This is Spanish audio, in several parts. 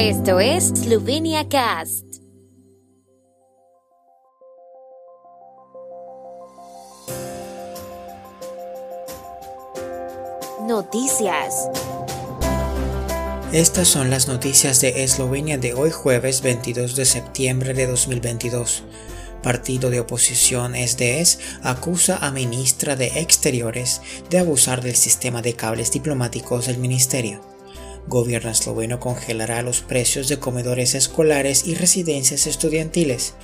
Esto es Slovenia Cast. Noticias. Estas son las noticias de Eslovenia de hoy jueves 22 de septiembre de 2022. Partido de oposición SDS acusa a ministra de Exteriores de abusar del sistema de cables diplomáticos del ministerio. Gobierno esloveno congelará los precios de comedores escolares y residencias estudiantiles.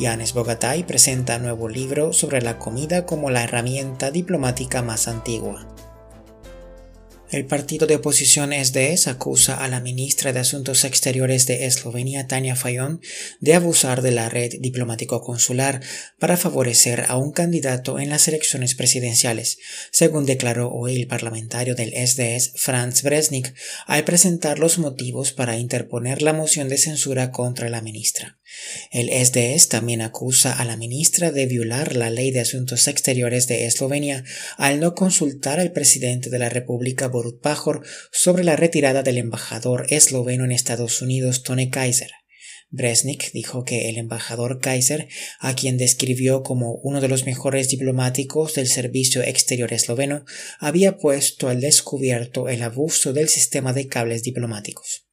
Yanes Bogatay presenta nuevo libro sobre la comida como la herramienta diplomática más antigua. El partido de oposición SDS acusa a la ministra de Asuntos Exteriores de Eslovenia, Tania Fayon, de abusar de la red diplomático-consular para favorecer a un candidato en las elecciones presidenciales, según declaró hoy el parlamentario del SDS, Franz Bresnik, al presentar los motivos para interponer la moción de censura contra la ministra. El SDS también acusa a la ministra de violar la ley de asuntos exteriores de Eslovenia al no consultar al presidente de la República Borut Pajor sobre la retirada del embajador esloveno en Estados Unidos Tone Kaiser. Bresnik dijo que el embajador Kaiser, a quien describió como uno de los mejores diplomáticos del servicio exterior esloveno, había puesto al descubierto el abuso del sistema de cables diplomáticos.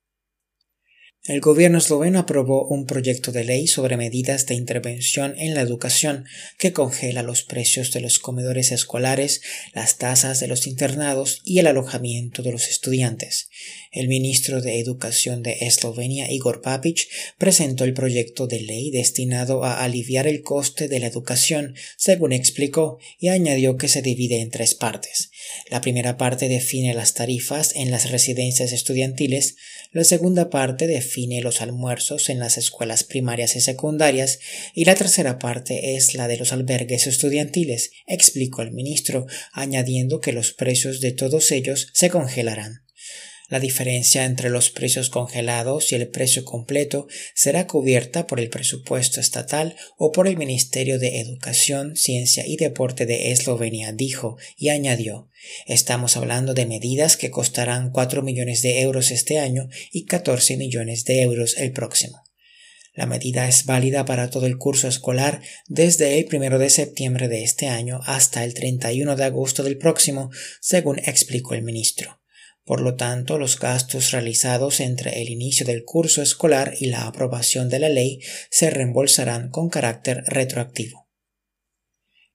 El gobierno esloveno aprobó un proyecto de ley sobre medidas de intervención en la educación que congela los precios de los comedores escolares, las tasas de los internados y el alojamiento de los estudiantes. El ministro de Educación de Eslovenia, Igor Papic, presentó el proyecto de ley destinado a aliviar el coste de la educación, según explicó, y añadió que se divide en tres partes. La primera parte define las tarifas en las residencias estudiantiles, la segunda parte define los almuerzos en las escuelas primarias y secundarias y la tercera parte es la de los albergues estudiantiles, explicó el ministro, añadiendo que los precios de todos ellos se congelarán. La diferencia entre los precios congelados y el precio completo será cubierta por el presupuesto estatal o por el Ministerio de Educación, Ciencia y Deporte de Eslovenia, dijo, y añadió Estamos hablando de medidas que costarán 4 millones de euros este año y 14 millones de euros el próximo. La medida es válida para todo el curso escolar desde el 1 de septiembre de este año hasta el 31 de agosto del próximo, según explicó el ministro. Por lo tanto, los gastos realizados entre el inicio del curso escolar y la aprobación de la ley se reembolsarán con carácter retroactivo.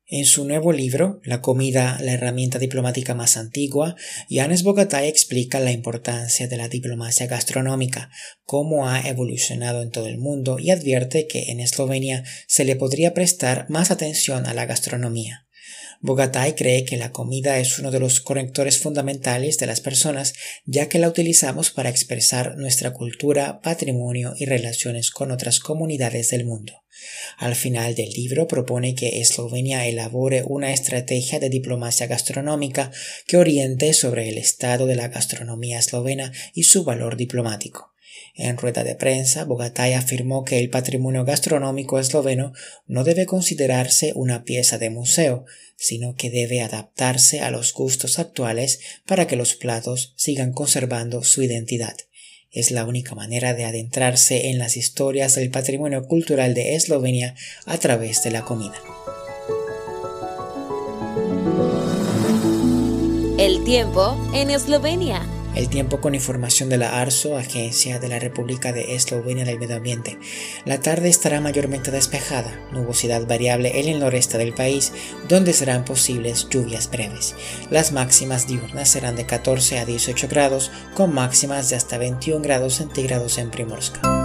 En su nuevo libro, La comida, la herramienta diplomática más antigua, Yanes Bogatay explica la importancia de la diplomacia gastronómica, cómo ha evolucionado en todo el mundo y advierte que en Eslovenia se le podría prestar más atención a la gastronomía. Bogatay cree que la comida es uno de los conectores fundamentales de las personas, ya que la utilizamos para expresar nuestra cultura, patrimonio y relaciones con otras comunidades del mundo. Al final del libro propone que Eslovenia elabore una estrategia de diplomacia gastronómica que oriente sobre el estado de la gastronomía eslovena y su valor diplomático. En rueda de prensa, Bogatay afirmó que el patrimonio gastronómico esloveno no debe considerarse una pieza de museo, sino que debe adaptarse a los gustos actuales para que los platos sigan conservando su identidad. Es la única manera de adentrarse en las historias del patrimonio cultural de Eslovenia a través de la comida. El tiempo en Eslovenia. El tiempo con información de la ARSO, Agencia de la República de Eslovenia del Medio Ambiente. La tarde estará mayormente despejada, nubosidad variable en el noreste del país, donde serán posibles lluvias breves. Las máximas diurnas serán de 14 a 18 grados, con máximas de hasta 21 grados centígrados en Primorska.